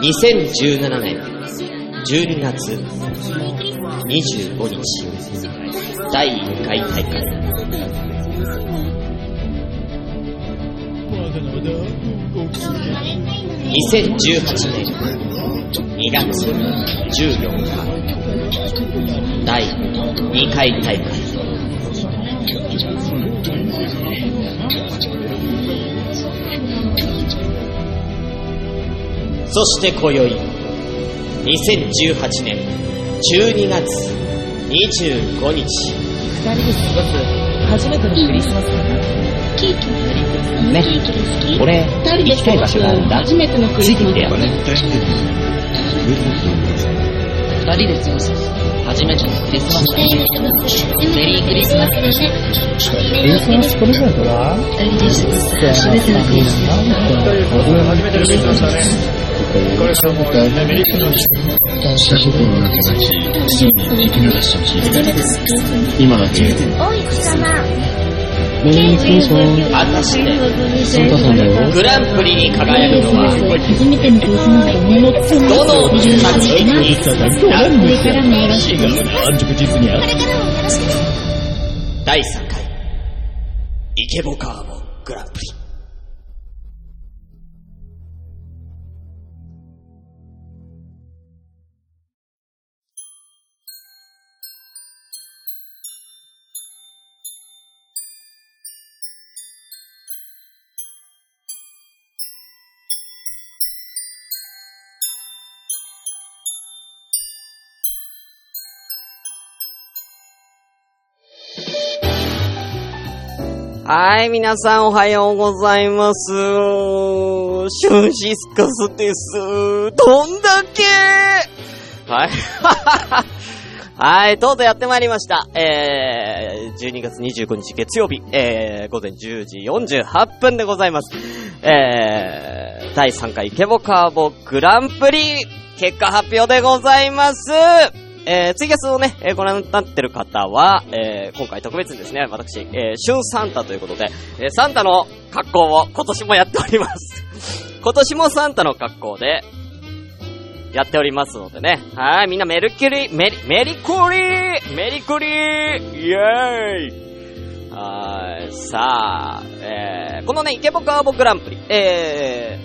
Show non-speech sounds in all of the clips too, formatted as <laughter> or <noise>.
2017年12月25日第1回大会。2018年2月14日第2回大会。そして今宵2018年12月25日。二人で過ごす初めてのクリスマスだな。ケーキねケーキが好き俺二人で行きたい場所があるんだ。初めてのクリスマス。ついてきてよだね二人で過ごす初めてのクリスマス。だね。メリークリスマスだねクリスマス。プレゼントは二人で過ごす初めてのクリスマス。初めてのクリスマスだねこれからもみんなメリークリスマスしたことのなけなき、ついに敵ならしを聞い。今だけ、おい貴様メリークリスマス果たしてサンタさんだよグランプリに輝くのは初めてのクリスマスだねどの作品になるこれからもよろしく安直実にある。第3回イケボカーボングランプリはい、皆さんおはようございます。シュンシスカスです。どんだけはい。<laughs> はい、とうとうやってまいりました。えー、12月25日月曜日、えー、午前10時48分でございます。えー、第3回イケボカーボグランプリ、結果発表でございます。えー、ツイキャスをね、えーご覧になってる方は、えー、今回特別にですね、私、えー、旬サンタということで、えー、サンタの格好を今年もやっております。<laughs> 今年もサンタの格好で、やっておりますのでね。はい、みんなメルキュリー、メリ、メリクリーメリクリーイェーイはーい、さあ、えー、このね、イケボカーボグランプリ、え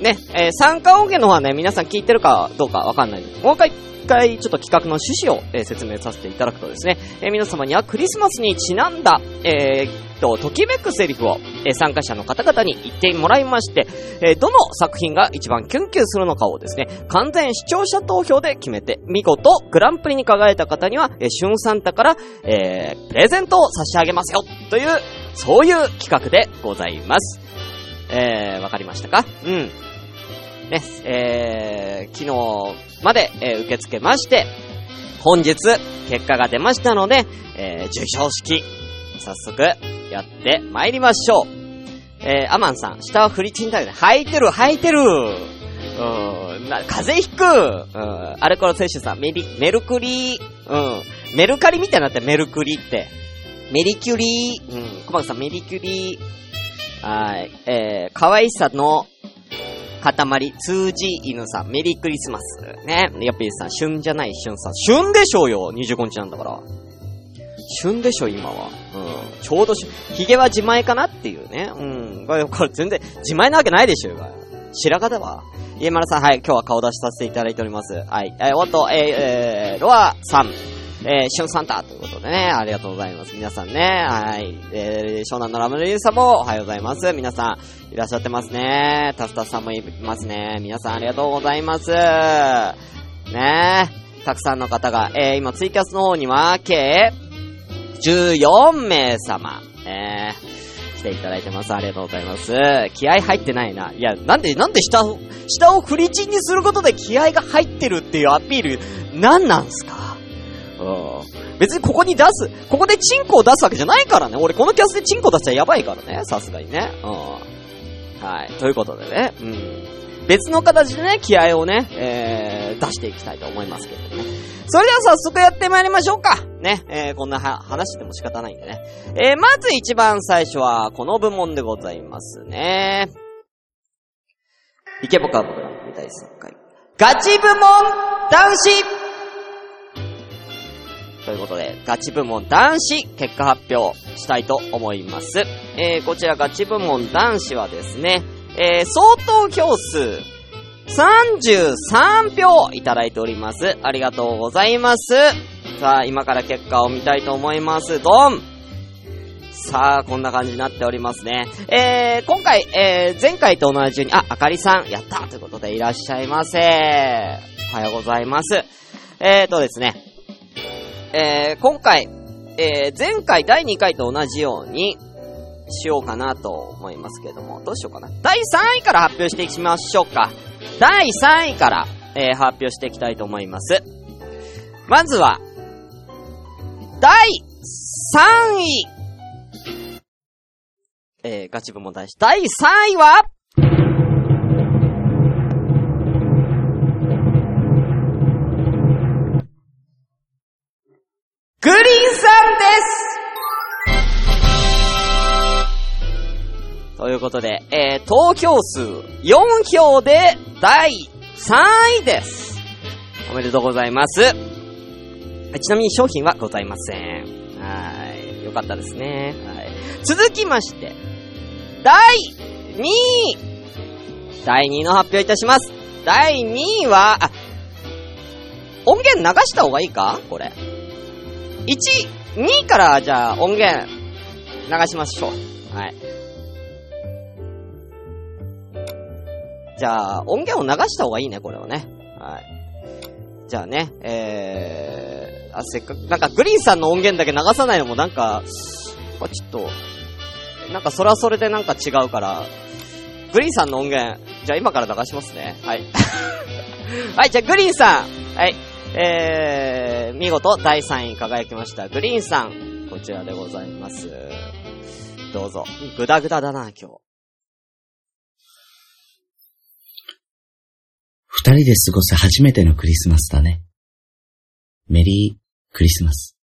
ー、ね、えー、参加音源の方はね、皆さん聞いてるかどうかわかんないんで。もう一回、一回ちょっと企画の趣旨を、え説明させていただくとですね、え皆様にはクリスマスにちなんだ、えー、と、ときめくセリフを、え参加者の方々に言ってもらいまして、えどの作品が一番キュンキュンするのかをですね、完全視聴者投票で決めて、見事グランプリに輝いた方には、えー、シュンサンタから、えープレゼントを差し上げますよという、そういう企画でございます。えー、わかりましたか？うん。ね、えー、昨日まで、えー受け付けまして、本日、結果が出ましたので、えー、授賞式、早速、やって参りましょう。えー、アマンさん、下はフリチンだよね。履いてる、履いてるうん、な、風邪ひくうん、アルコール摂取さん、メリ、メルクリーうん、メルカリみたいになってメルクリって。メリキュリー、うん、小牧さん、メリキュリー、はい、えー、可愛さの塊、通じ犬さん、メリークリスマス。ね。やっぱりさん、旬じゃない旬さ。旬でしょうよ !25 日なんだから。旬でしょ、今は。うん。ちょうどし、髭は自前かなっていうね。うん。これ、これ全然、自前なわけないでしょうが。白髪だわ。家丸さん、はい、今日は顔出しさせていただいております。はい。えー、おっと、えー、えー、ロアさん。えー、シュンサンタということでね、ありがとうございます。皆さんね、はい。えー、湘南のラムネリーさんもおはようございます。皆さん、いらっしゃってますね。タスタスさんもいますね。皆さんありがとうございます。ねたくさんの方が、えー、今ツイキャスの方には、計、14名様、えー、来ていただいてます。ありがとうございます。気合入ってないな。いや、なんで、なんで下を、下をフリチンにすることで気合が入ってるっていうアピール、なんなんすか？うん。別にここに出す、ここでチンコを出すわけじゃないからね。俺このキャスでチンコ出したらやばいからね。さすがにね。うん。はい。ということでね。うん。別の形でね、気合をね、えー、出していきたいと思いますけどね。それでは早速やってまいりましょうか。ね、えー、こんな話しても仕方ないんでね。えー、まず一番最初は、この部門でございますね。イケボカブラン第3回。ガチ部門男子ということで、ガチ部門男子結果発表したいと思います。えー、こちらガチ部門男子はですね、えー、相当票数33票いただいております。ありがとうございます。さあ、今から結果を見たいと思います。ドンさあ、こんな感じになっておりますね。えー、今回、えー、前回と同じように、あ、あかりさん、やったということでいらっしゃいませ。おはようございます。えーとですね、えー、今回、えー、前回第2回と同じように、しようかなと思いますけれども、どうしようかな。第3位から発表していきましょうか。第3位から、えー、発表していきたいと思います。まずは、第3位えー、ガチ部門大使。第3位はグリーンさんですということで、えー、投票数4票で第3位です。おめでとうございます。ちなみに商品はございません。はい。よかったですね。はい。続きまして、第2位第2位の発表いたします。第2位は、あ、音源流した方がいいか？これ。1、2位からじゃあ音源流しましょう。はい。じゃあ、音源を流した方がいいね、これをね。はい。じゃあね、えー、あ、せっかく、なんかグリーンさんの音源だけ流さないのもなんか、ちょっと、なんかそれはそれでなんか違うから、グリーンさんの音源、じゃあ今から流しますね。はい。<laughs> はい、じゃあグリーンさん、はい。えー、見事第3位輝きました。グリーンさん、こちらでございます。どうぞ。ぐだぐだだな、今日。二人で過ごす初めてのクリスマスだね。メリークリスマス。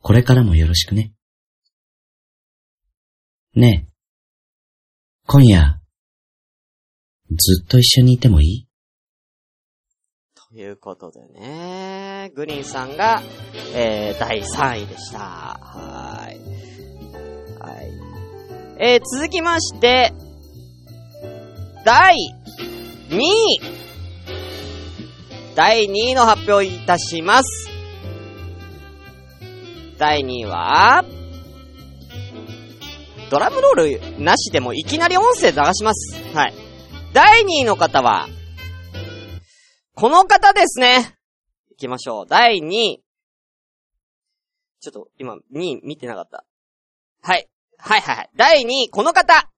これからもよろしくね。ねえ。今夜、ずっと一緒にいてもいい？いうことでね、グリーンさんが、えー、第3位でした。はい。はい。えー、続きまして、第2位第2位の発表いたします。第2位は、ドラムロールなしでもいきなり音声流します。はい。第2位の方は、この方ですね。行きましょう。第2位。ちょっと、今、2位見てなかった。はい。はいはいはい。第2位、この方。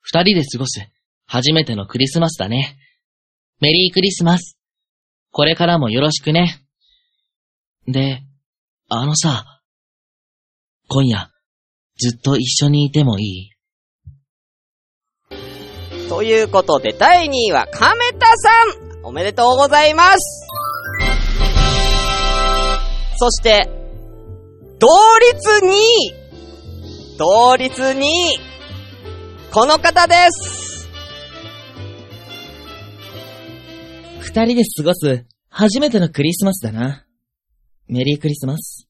二人で過ごす初めてのクリスマスだね。メリークリスマス。これからもよろしくね。で、あのさ、今夜、ずっと一緒にいてもいい？ということで、第2位は、亀田さんおめでとうございますそして、同率2位同率2位この方です二人で過ごす初めてのクリスマスだな。メリークリスマス。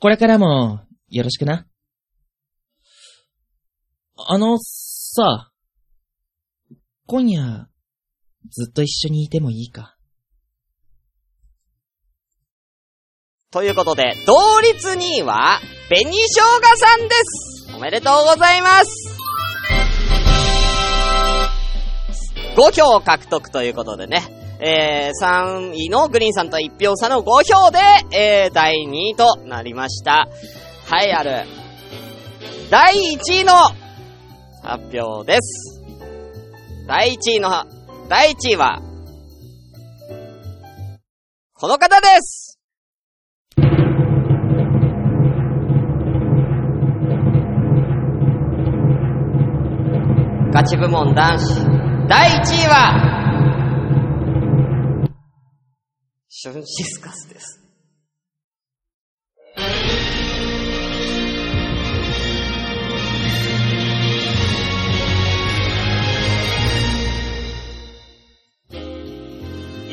これからもよろしくな。あの、さ、今夜、ずっと一緒にいてもいいか。ということで、同率2位は、紅生姜さんですおめでとうございます5票獲得ということでね、えー、3位のグリーンさんと1票差の5票で、えー、第2位となりました。はい、ある。第1位の発表です。第1位の、第1位は、この方です。ガチ部門男子、第1位は、シュンシスカスです。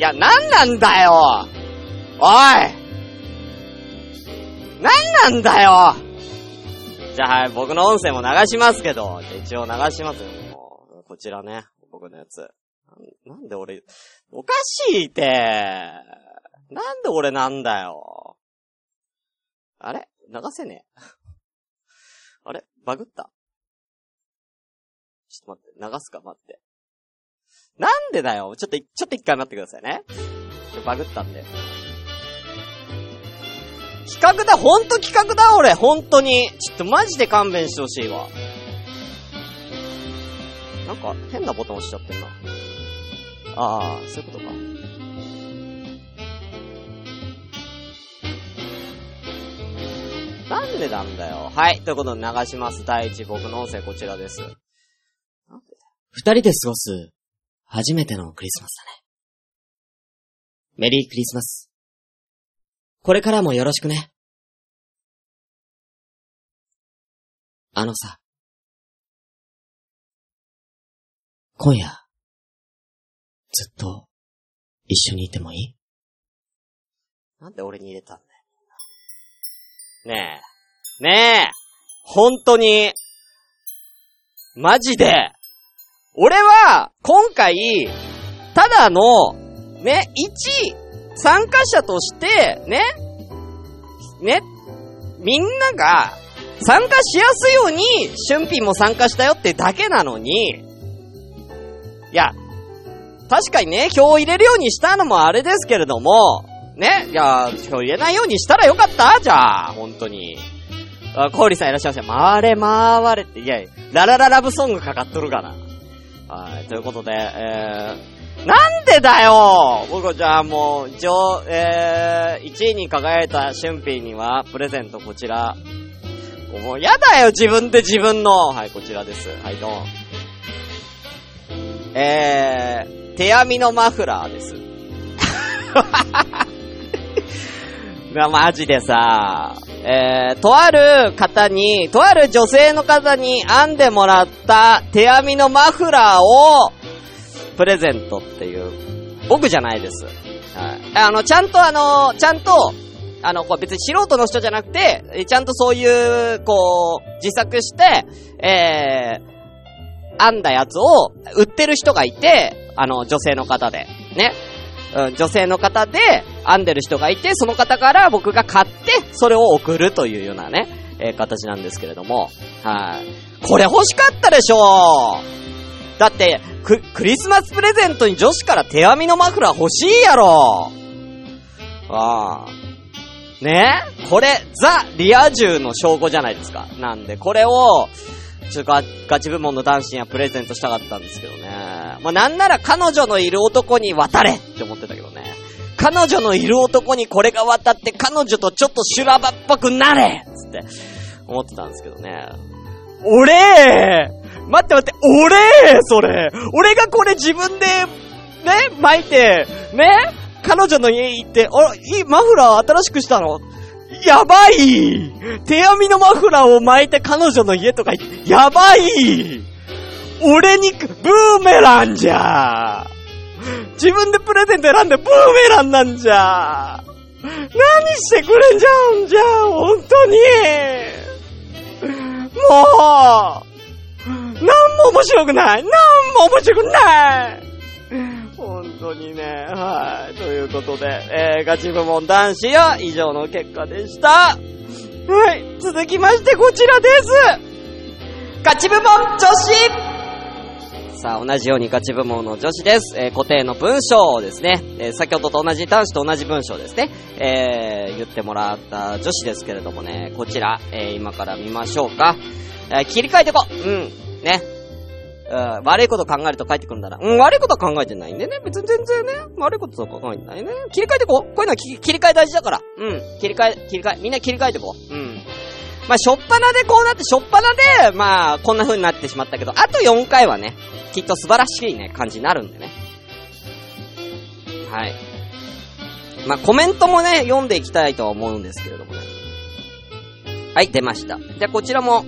な、なんなんだよおいなんなんだよじゃあはい、僕の音声も流しますけど、一応流しますよ、もう。こちらね、僕のやつ。ななんで俺、おかしいって。なんで俺なんだよ。あれ？流せねえ。あれ？バグった？ちょっと待って、流すか？待って。なんでだよちょっと、ちょっと一回待ってくださいね。バグったんで。企画だ、ほんと企画だ、俺、ほんとに。ちょっとマジで勘弁してほしいわ。なんか、変なボタン押しちゃってんな。ああ、そういうことか。なんでなんだよ。はい。ということで流します。第一、僕の音声こちらです。二人で過ごす、初めてのクリスマスだね。メリークリスマス。これからもよろしくね。あのさ。今夜、ずっと、一緒にいてもいい？なんで俺に入れたんだよ。ねえ。ねえ本当に、マジで、俺は、今回、ただの、ね、一、参加者として、ね、ね、みんなが、参加しやすいように、春品も参加したよってだけなのに、いや、確かにね、票を入れるようにしたのもあれですけれども、ね、いや、票入れないようにしたらよかった？じゃあ、本当に。あ、コーリさんいらっしゃいませ。回れ回れって、いやいや、ララララブソングかかっとるかな。はい、ということで、えー、なんでだよ僕、じゃあもう、一応、えー、1位に輝いた春品には、プレゼントこちら。もう、やだよ、自分で自分の。はい、こちらです。はい、どう。えー、手編みのマフラーです。な、マジでさ、えー、とある方に、とある女性の方に編んでもらった手編みのマフラーを、プレゼントっていう、僕じゃないです。はい。あの、ちゃんとあの、ちゃんと、あの、こう別に素人の人じゃなくて、ちゃんとそういう、こう、自作して、えー、編んだやつを売ってる人がいて、あの、女性の方で。ね。うん、女性の方で編んでる人がいて、その方から僕が買って、それを送るというようなね、えー、形なんですけれども。はい。これ欲しかったでしょだって、ク、クリスマスプレゼントに女子から手編みのマフラー欲しいやろああ。ね？これ、ザ・リア充の証拠じゃないですか。なんで、これを、ちょっとガチ部門の男子にはプレゼントしたかったんですけどね。まあ、なんなら彼女のいる男に渡れって思ってたけどね。彼女のいる男にこれが渡って彼女とちょっと修羅場っぽくなれつって思ってたんですけどね。俺待って待って、俺それ俺がこれ自分で、ね巻いて、ね彼女の家行って、あら、いい、マフラー新しくしたのやばい。手編みのマフラーを巻いて彼女の家とか、やばい。俺に、ブーメランじゃ。自分でプレゼント選んでブーメランなんじゃ。何してくれんじゃんじゃあ、本当に。もうなんも面白くない。なんも面白くない。当にね、はい。ということで、えー、ガチ部門男子は以上の結果でした。はい。続きましてこちらです。ガチ部門女子さあ、同じようにガチ部門の女子です。えー、固定の文章をですね、えー、先ほどと同じ男子と同じ文章ですね、えー、言ってもらった女子ですけれどもね、こちら、えー、今から見ましょうか。えー、切り替えてこううん。ね。悪いこと考えると帰ってくるんだな。うん、悪いことは考えてないんでね。別に全然ね、悪いことは考えてないね。切り替えてこう。こういうのは切り替え大事だから。うん、切り替え、切り替え、みんな切り替えてこう。うん。まあ、しょっぱなでこうなって、しょっぱなで、まあ、こんな風になってしまったけど、あと4回はね、きっと素晴らしいね、感じになるんでね。はい。まあ、コメントもね、読んでいきたいとは思うんですけれどもね。はい、出ました。じゃあ、こちらも、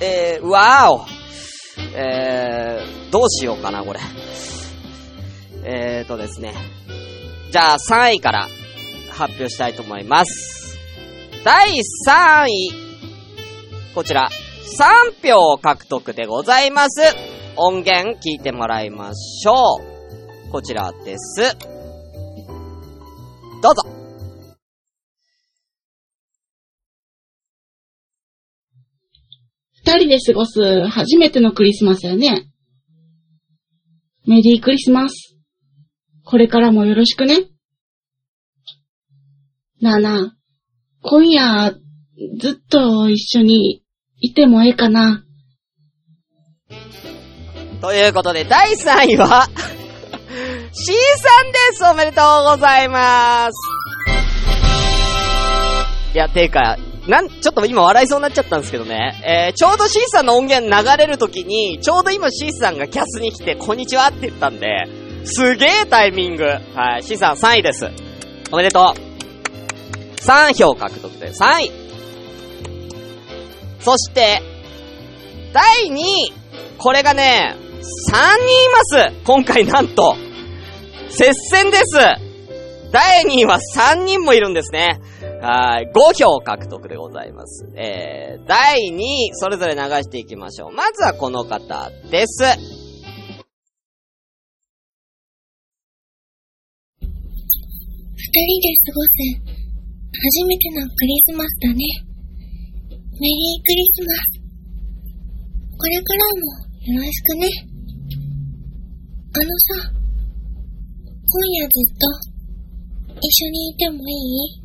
えー、わーお。えー、どうしようかな、これ。えーとですね。じゃあ3位から発表したいと思います。第3位。こちら、3票獲得でございます。音源聞いてもらいましょう。こちらです。どうぞ。二人で過ごす初めてのクリスマスやね。メリークリスマス。これからもよろしくね。なあなあ、今夜、ずっと一緒にいてもええかな。ということで、第3位は、<laughs> C さんですおめでとうございますいや、てか、なん、ちょっと今笑いそうになっちゃったんですけどね。えー、ちょうど C さんの音源流れるときに、ちょうど今 C さんがキャスに来て、こんにちはって言ったんで、すげえタイミング。はい、C さん3位です。おめでとう。3票獲得で3位。そして、第2位。これがね、3人います今回なんと接戦です第2位は3人もいるんですね。はい。5票獲得でございます。えー、第2位、それぞれ流していきましょう。まずはこの方です。二人で過ごす初めてのクリスマスだね。メリークリスマス。これからもよろしくね。あのさ、今夜ずっと一緒にいてもいい？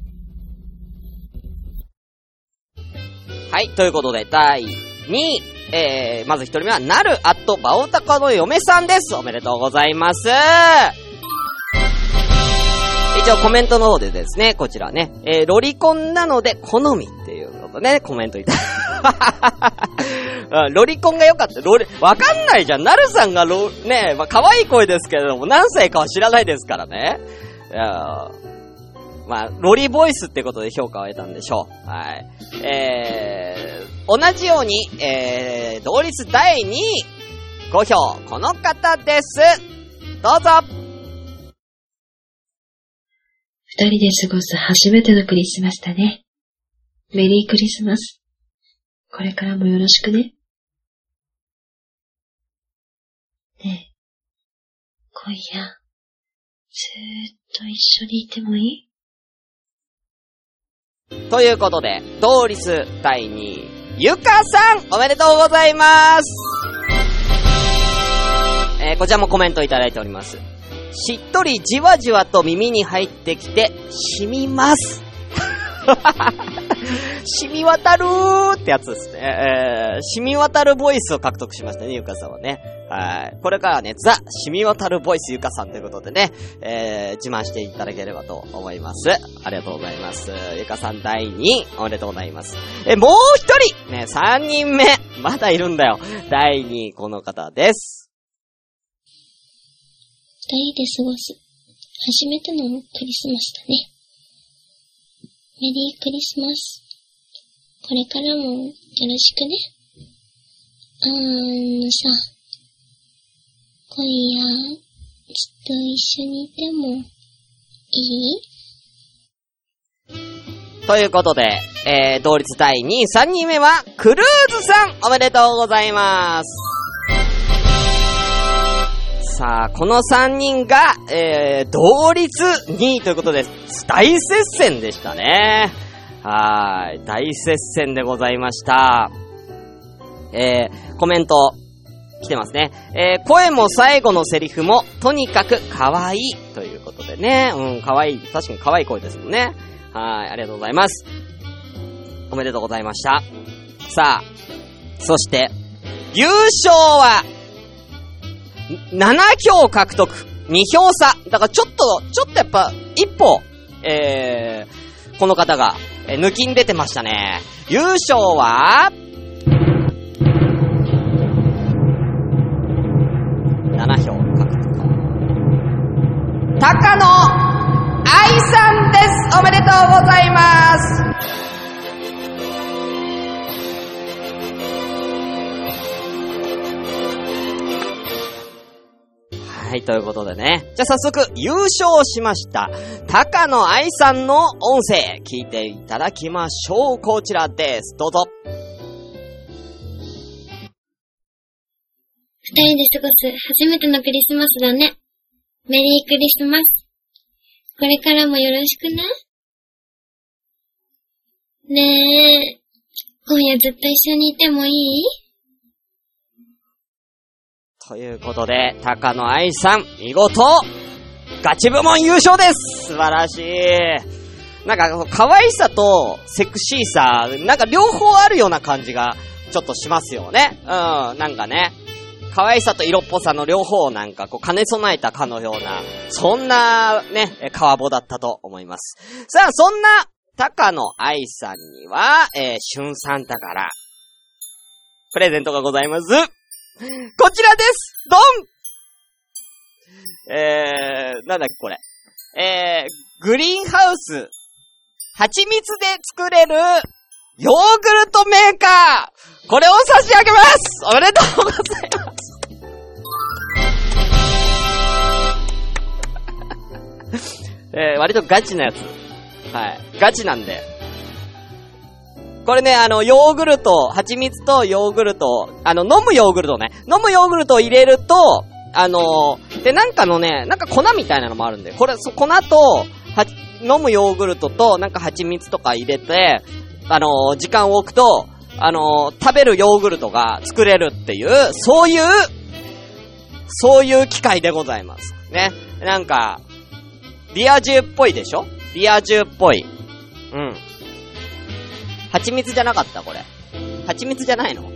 はい。ということで、第2位、えー、まず1人目は、なるあとバオタカの嫁さんです。おめでとうございます。一応コメントの方でですね、こちらね、えー、ロリコンなので好みっていうことね、コメントいた。<laughs> ロリコンが良かった。ロリ、わかんないじゃん。なるさんがロ、ねまあ、可愛い声ですけれども、何歳かは知らないですからね。いやまあ、ロリボイスってことで評価を得たんでしょう。はい。えー、同じように、えー、同率第2位、5票、この方です。どうぞ二人で過ごす初めてのクリスマスだね。メリークリスマス。これからもよろしくね。ねえ、今夜、ずーっと一緒にいてもいい？ということで、ドーリス第2位、ゆかさん、おめでとうございますえー、こちらもコメントいただいております。しっとりじわじわと耳に入ってきて、染みます。<laughs> 染み渡るーってやつですね。えー、染み渡るボイスを獲得しましたね、ゆかさんはね。はい。これからはね、ザ、染み渡るボイスゆかさんということでね、えー、自慢していただければと思います。ありがとうございます。ゆかさん第2位、おめでとうございます。え、もう一人ね、3人目まだいるんだよ。第2位、この方です。二人で過ごす初めてのクリスマスだね。メリークリスマス。これからもよろしくね。あのさ、今夜、ずっと一緒にいてもいい？ということで、えー、同率第2位、3人目は、クルーズさんおめでとうございますさあ、この3人が、えー、同率2位ということで、大接戦でしたね。はーい、大接戦でございました。えー、コメント、来てますね。えー、声も最後のセリフも、とにかく可愛いということでね。うん、可愛い。確かに可愛い声ですもんね。はい、ありがとうございます。おめでとうございました。さあ、そして、優勝は、7票獲得。2票差。だからちょっと、ちょっとやっぱ、一歩、えー、この方が、えー抜きに出てましたね。優勝は、7票獲得。高野愛さんですおめでとうございますはい、ということでね。じゃあ早速、優勝しました。高野愛さんの音声、聞いていただきましょう。こちらです。どうぞ。二人で過ごす初めてのクリスマスだね。メリークリスマス。これからもよろしくね。ねえ、今夜ずっと一緒にいてもいい？ということで、高野愛さん、見事、ガチ部門優勝です素晴らしい。なんか、可愛さとセクシーさ、なんか両方あるような感じが、ちょっとしますよね。うん、なんかね。可愛さと色っぽさの両方をなんかこう兼ね備えたかのような、そんなね、え川ボだったと思います。さあ、そんな高野愛さんには、えー、春サンタから、プレゼントがございます。こちらですドンえー、なんだっけこれ。えー、グリーンハウス、蜂蜜で作れる、ヨーグルトメーカーこれを差し上げますおめでとうございます <laughs> えー、割とガチなやつ。はい。ガチなんで。これね、あの、ヨーグルト、蜂蜜とヨーグルト、あの、飲むヨーグルトね。飲むヨーグルトを入れると、あので、なんかのね、なんか粉みたいなのもあるんで、これ、そ、粉と、は、飲むヨーグルトと、なんか蜂蜜とか入れて、あの時間を置くと、あの食べるヨーグルトが作れるっていう、そういう、そういう機械でございます。ね。なんか、リア充っぽいでしょ？リア充っぽい。うん。蜂蜜じゃなかったこれ。蜂蜜じゃないの？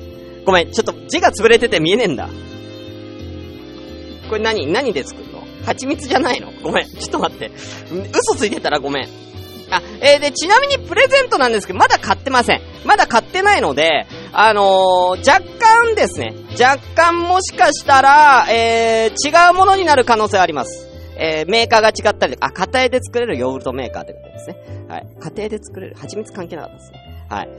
ごめん、ちょっと字が潰れてて見えねえんだ。これ何？何で作るの？蜂蜜じゃないの？ごめん、ちょっと待って。嘘ついてたらごめん。あ、えー、で、ちなみにプレゼントなんですけど、まだ買ってません。まだ買ってないので、あのー、若干ですね、若干もしかしたら、えー、違うものになる可能性あります。えー、メーカーが違ったり、あ、家庭で作れるヨーグルトメーカーってことですね。はい。家庭で作れる、蜂蜜関係なかったですね。はい。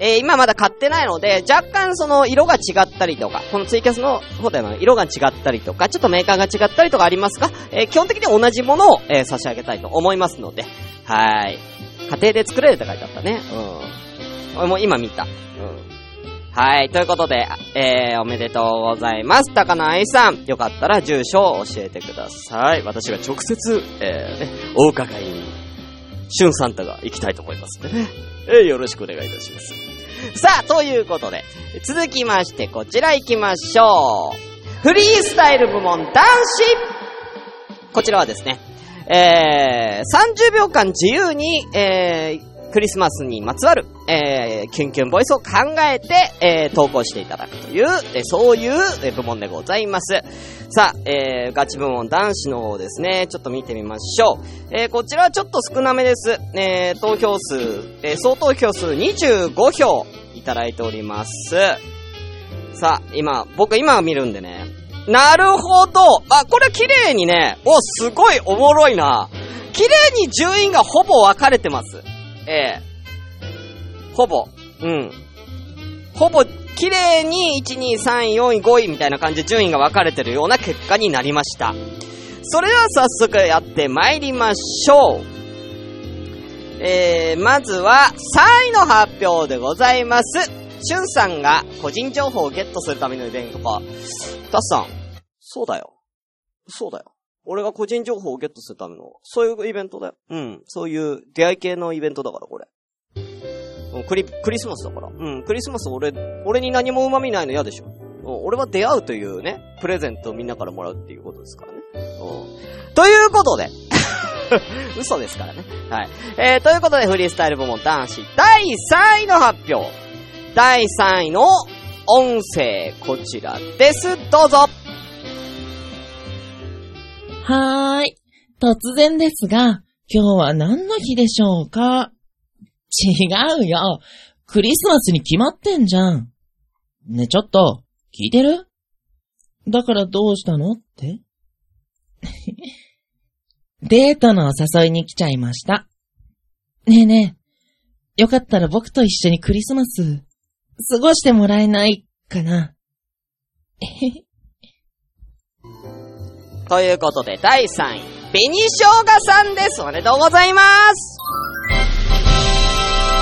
えー、今まだ買ってないので、若干その色が違ったりとか、このツイキャスの方での色が違ったりとか、ちょっとメーカーが違ったりとかありますが、えー、基本的に同じものを、えー、差し上げたいと思いますので、はい。家庭で作れるって書いてあったね。うん。俺も今見た。うん。はい。ということで、えー、おめでとうございます。高野愛さん。よかったら住所を教えてください。私が直接、えー、ね、お伺いに、シュンサンタが行きたいと思いますんでね。え？ー、よろしくお願いいたします。さあ、ということで、続きまして、こちら行きましょう。フリースタイル部門男子こちらはですね、えー、30秒間自由に、えー、クリスマスにまつわる、えー、キュンキュンボイスを考えて、えー、投稿していただくという、えー、そういう、部門でございます。さあ、えー、ガチ部門男子の方ですね、ちょっと見てみましょう。えー、こちらはちょっと少なめです。えー、投票数、えー、総投票数25票いただいております。さあ、今、僕今見るんでね、なるほどあ、これ綺麗にね、お、すごいおもろいな。綺麗に順位がほぼ分かれてます。ええほぼ。うん。ほぼ、綺麗に1、2、3、4、5位みたいな感じで順位が分かれてるような結果になりました。それでは早速やって参りましょう。えー、まずは3位の発表でございます。しゅんさんが個人情報をゲットするためのイベントか。たっさん、そうだよ。そうだよ。俺が個人情報をゲットするための、そういうイベントだよ。うん。そういう出会い系のイベントだから、これ。クリ、クリスマスだから。うん。クリスマス俺、俺に何も旨味ないの嫌でしょ。うん。俺は出会うというね、プレゼントをみんなからもらうっていうことですからね。うん。ということで、<laughs> 嘘ですからね。はい。えー、ということで、フリースタイル部門男子第3位の発表。第3位の音声、こちらです。どうぞはーい。突然ですが、今日は何の日でしょうか？違うよ。クリスマスに決まってんじゃん。ね、ちょっと、聞いてる？だからどうしたの？って？<laughs> デートのお誘いに来ちゃいました。ねえねえ、よかったら僕と一緒にクリスマス、過ごしてもらえないかな。ということで、第3位、紅生姜さんです。おめでとうございます。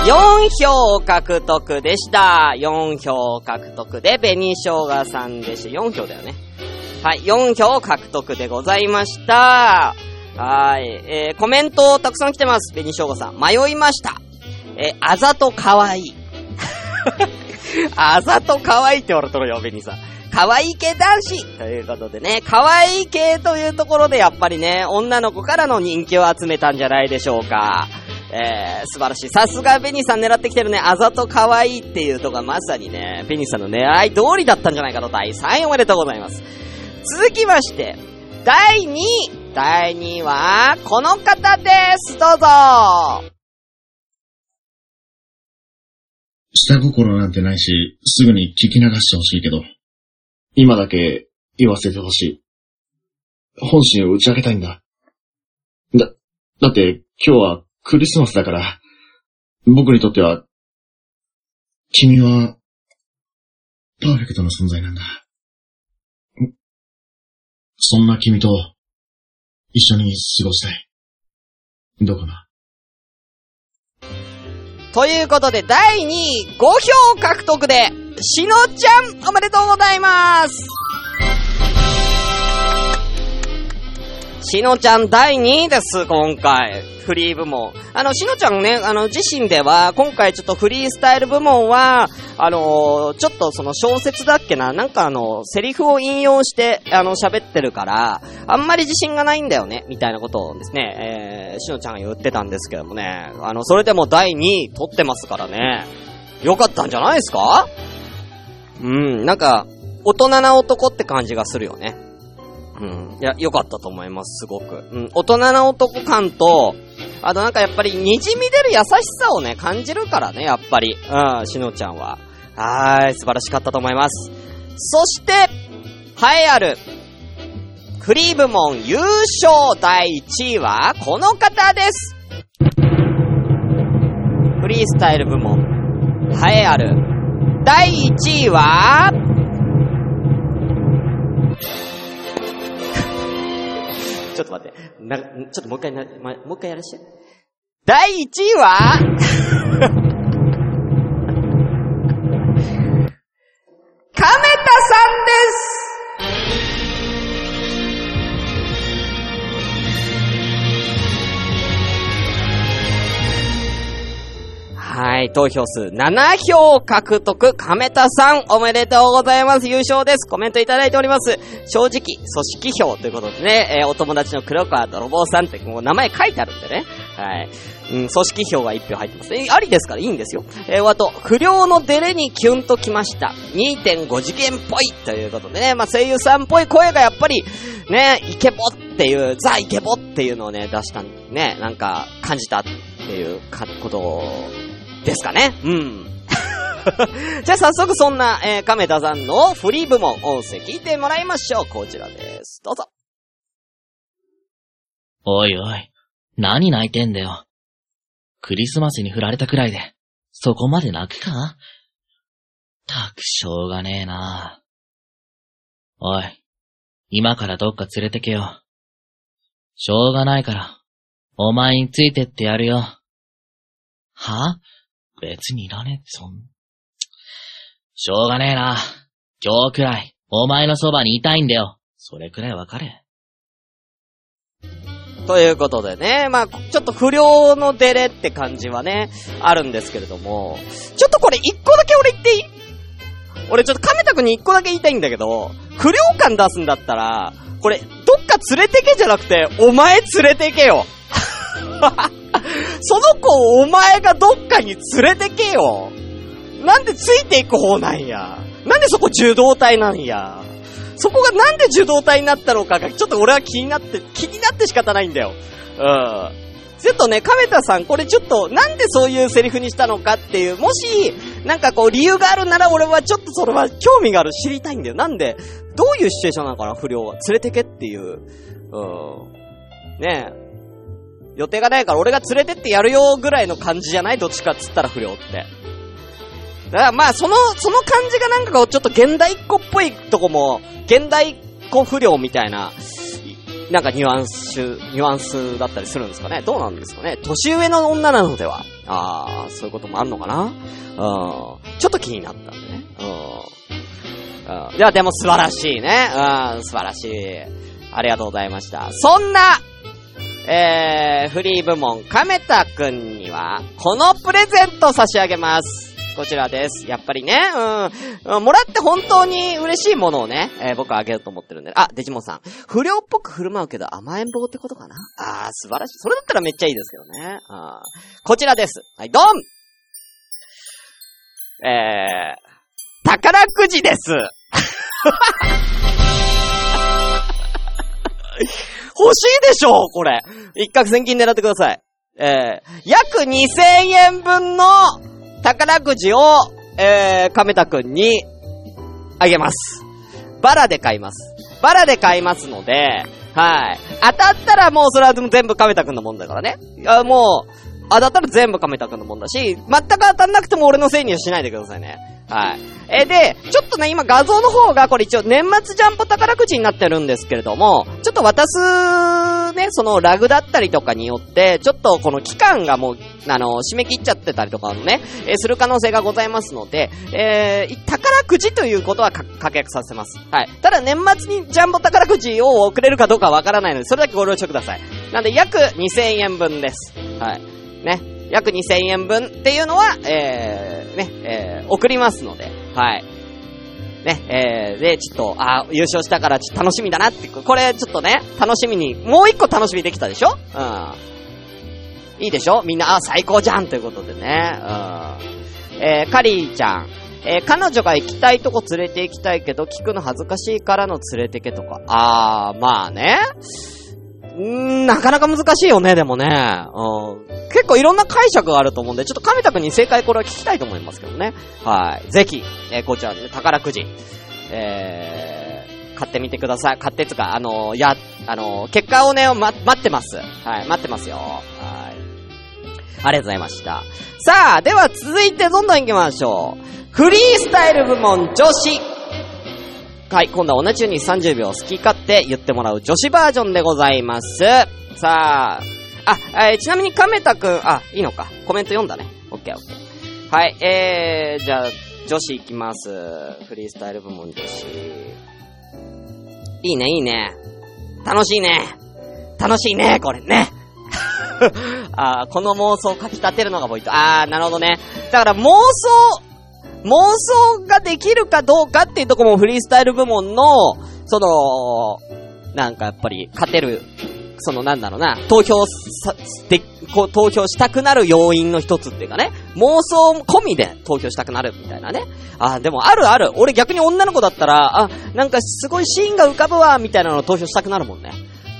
4票獲得でした。4票獲得で、紅生姜さんでした。4票だよね。はい、4票獲得でございました。はい、えー、コメントたくさん来てます。紅生姜さん。迷いました。えー、あざと可愛いい。<laughs> あざと可愛いって言われとるよ、紅さん。可愛い系男子ということでね、可愛い系というところでやっぱりね、女の子からの人気を集めたんじゃないでしょうか。えー、素晴らしい。さすがベニさん狙ってきてるね。あざと可愛いっていうとがまさにね、ベニさんの狙い通りだったんじゃないかと第3位おめでとうございます。続きまして、第2位。第2位は、この方です。どうぞ。下心なんてないし、すぐに聞き流してほしいけど、今だけ言わせてほしい。本心を打ち明けたいんだ。だ、だって今日はクリスマスだから、僕にとっては、君は、パーフェクトな存在なんだ。そんな君と、一緒に過ごしたい。どうかなということで、第2位、5票獲得で、しのちゃん、おめでとうございます。しのちゃん第2位です、今回。フリー部門。あの、しのちゃんね、あの、自身では、今回ちょっとフリースタイル部門は、あのちょっとその小説だっけな、なんかあの、セリフを引用して、あの、喋ってるから、あんまり自信がないんだよね、みたいなことをですね、えー、しのちゃんが言ってたんですけどもね、あの、それでも第2位取ってますからね、よかったんじゃないですか？うん、なんか、大人な男って感じがするよね。うん。いや、良かったと思います、すごく。うん。大人な男感と、あとなんかやっぱり滲み出る優しさをね、感じるからね、やっぱり。うん、しのちゃんは。はーい、素晴らしかったと思います。そして、栄えある、フリー部門優勝第1位は、この方です。フリースタイル部門、栄えある、第1位は、<laughs> ちょっと待って。な、ちょっともう一回な、ま、もう一回やらして。第1位は？はい、投票数7票獲得、亀田さん、おめでとうございます。優勝です。コメントいただいております。正直、組織票ということでね、えーお友達の黒川泥棒さんってもう名前書いてあるんでね。はい。うん、組織票が1票入ってます。えーありですからいいんですよ。えー、あと、不良のデレにキュンときました。2.5次元っぽいということでね、まあ、声優さんっぽい声がやっぱり、ね、イケボっていう、ザイケボっていうのをね、出したんね、なんか、感じたっていうか、ことを、ですかね。うん。<laughs> じゃあ早速そんな、えー、亀田さんのフリー部門、音声聞いてもらいましょう。こちらです。どうぞ。おいおい、何泣いてんだよ。クリスマスに振られたくらいで、そこまで泣くか？たくしょうがねえな。おい、今からどっか連れてけよ。しょうがないから、お前についてってやるよ。は？別にいらねえってそん。しょうがねえな。今日くらい、お前のそばにいたいんだよ。それくらいわかれ。ということでね、まあちょっと不良のデレって感じはね、あるんですけれども、ちょっとこれ一個だけ俺言っていい？俺ちょっと亀田くんに一個だけ言いたいんだけど、不良感出すんだったら、これ、どっか連れてけじゃなくて、お前連れてけよ。<laughs> その子をお前がどっかに連れてけよ。なんでついていく方なんや。なんでそこ受動体なんや。そこがなんで受動体になったのかが、ちょっと俺は気になって、気になって仕方ないんだよ。うん。ちょっとね、亀田さん、これちょっと、なんでそういうセリフにしたのかっていう、もし、なんかこう、理由があるなら俺はちょっとそれは興味がある、知りたいんだよ。なんで、どういうシチュエーションなのかな、不良は。連れてけっていう。うん。ねえ。予定がないから俺が連れてってやるよぐらいの感じじゃない？どっちかっつったら不良って。だからまあ、その、その感じがなんかこう、ちょっと現代っ子っぽいとこも、現代っ子不良みたいな、なんかニュアンス、ニュアンスだったりするんですかね？どうなんですかね？年上の女なのではああ、そういうこともあるのかな？うん。ちょっと気になったんでね。うん。うん。では、でも素晴らしいね。うん、素晴らしい。ありがとうございました。そんな、えー、フリー部門、亀田くんには、このプレゼント差し上げます。こちらです。やっぱりね、うん、もらって本当に嬉しいものをね、えー僕はあげようと思ってるんで。あ、デジモンさん。不良っぽく振る舞うけど甘えん坊ってことかな？あー、素晴らしい。それだったらめっちゃいいですけどね。あこちらです。はい、ドンえー、宝くじです。<laughs> 欲しいでしょこれ。一攫千金狙ってください。えー、約2000円分の宝くじを、えー、亀田くんにあげます。バラで買います。バラで買いますので、はい。当たったらもうそれは全部亀田くんのもんだからね。あもう、当たったら全部亀田くんのもんだし、全く当たんなくても俺のせいにはしないでくださいね。はい。えで、ちょっとね、今画像の方がこれ一応年末ジャンボ宝くじになってるんですけれども、ちょっと渡す、ね、そのラグだったりとかによって、ちょっとこの期間がもう、あの、締め切っちゃってたりとかのね、えする可能性がございますので、えー、宝くじということはか確約させます。はい。ただ年末にジャンボ宝くじを送れるかどうかわからないので、それだけご了承ください。なんで約2000円分です。はい。ね。約2000円分っていうのは、えー、ね、えー、送りますので、はい。ね、えー、で、ちょっと、あ優勝したからちょっと楽しみだなって、これちょっとね、楽しみに、もう一個楽しみできたでしょ？うん。いいでしょ？みんな、あ、最高じゃんということでね。うん。えー、カリーちゃん。えー、彼女が行きたいとこ連れて行きたいけど、聞くの恥ずかしいからの連れてけとか。あー、まあね。うーん、なかなか難しいよね、でもね。うん。結構いろんな解釈があると思うんで、ちょっと亀田くんに正解これは聞きたいと思いますけどね。はい。ぜひ、えーこちらね、宝くじ、えー、買ってみてください。買ってつか、あのーや、あのー結果をね、ま、待ってます。はい、待ってますよ。はい。ありがとうございました。さあ、では続いてどんどん行きましょう。フリースタイル部門女子。はい、今度は同じように30秒好き勝手言ってもらう女子バージョンでございます。さあ、あ、えーちなみに亀田くん、あ、いいのか。コメント読んだね。オッケーオッケー。はい、えー、じゃあ、女子行きます。フリースタイル部門女子。いいね、いいね。楽しいね。楽しいね、これね。<laughs> あこの妄想をかき立てるのがポイント。あー、なるほどね。だから妄想、妄想ができるかどうかっていうとこもフリースタイル部門の、その、なんかやっぱり勝てる、そのなんだろうな、投票さ、で、こう投票したくなる要因の一つっていうかね、妄想込みで投票したくなるみたいなね。あ、でもあるある。俺逆に女の子だったら、あ、なんかすごいシーンが浮かぶわ、みたいなの投票したくなるもんね。